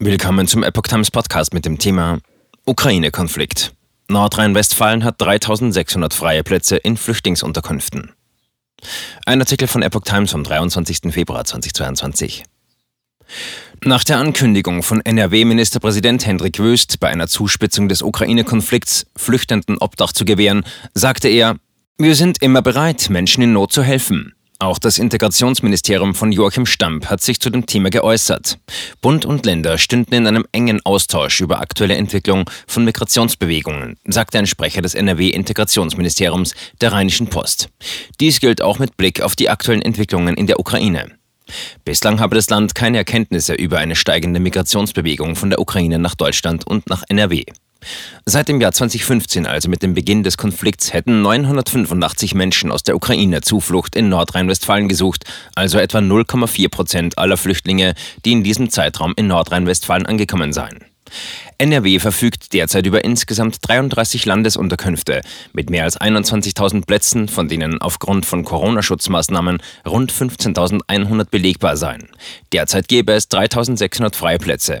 Willkommen zum Epoch Times Podcast mit dem Thema Ukraine-Konflikt. Nordrhein-Westfalen hat 3600 freie Plätze in Flüchtlingsunterkünften. Ein Artikel von Epoch Times vom 23. Februar 2022. Nach der Ankündigung von NRW-Ministerpräsident Hendrik Wüst, bei einer Zuspitzung des Ukraine-Konflikts Flüchtenden Obdach zu gewähren, sagte er, wir sind immer bereit, Menschen in Not zu helfen. Auch das Integrationsministerium von Joachim Stamp hat sich zu dem Thema geäußert. Bund und Länder stünden in einem engen Austausch über aktuelle Entwicklung von Migrationsbewegungen, sagte ein Sprecher des NRW-Integrationsministeriums der Rheinischen Post. Dies gilt auch mit Blick auf die aktuellen Entwicklungen in der Ukraine. Bislang habe das Land keine Erkenntnisse über eine steigende Migrationsbewegung von der Ukraine nach Deutschland und nach NRW. Seit dem Jahr 2015, also mit dem Beginn des Konflikts, hätten 985 Menschen aus der Ukraine Zuflucht in Nordrhein-Westfalen gesucht, also etwa 0,4 Prozent aller Flüchtlinge, die in diesem Zeitraum in Nordrhein-Westfalen angekommen seien. NRW verfügt derzeit über insgesamt 33 Landesunterkünfte mit mehr als 21.000 Plätzen, von denen aufgrund von Corona-Schutzmaßnahmen rund 15.100 belegbar seien. Derzeit gäbe es 3.600 freie Plätze.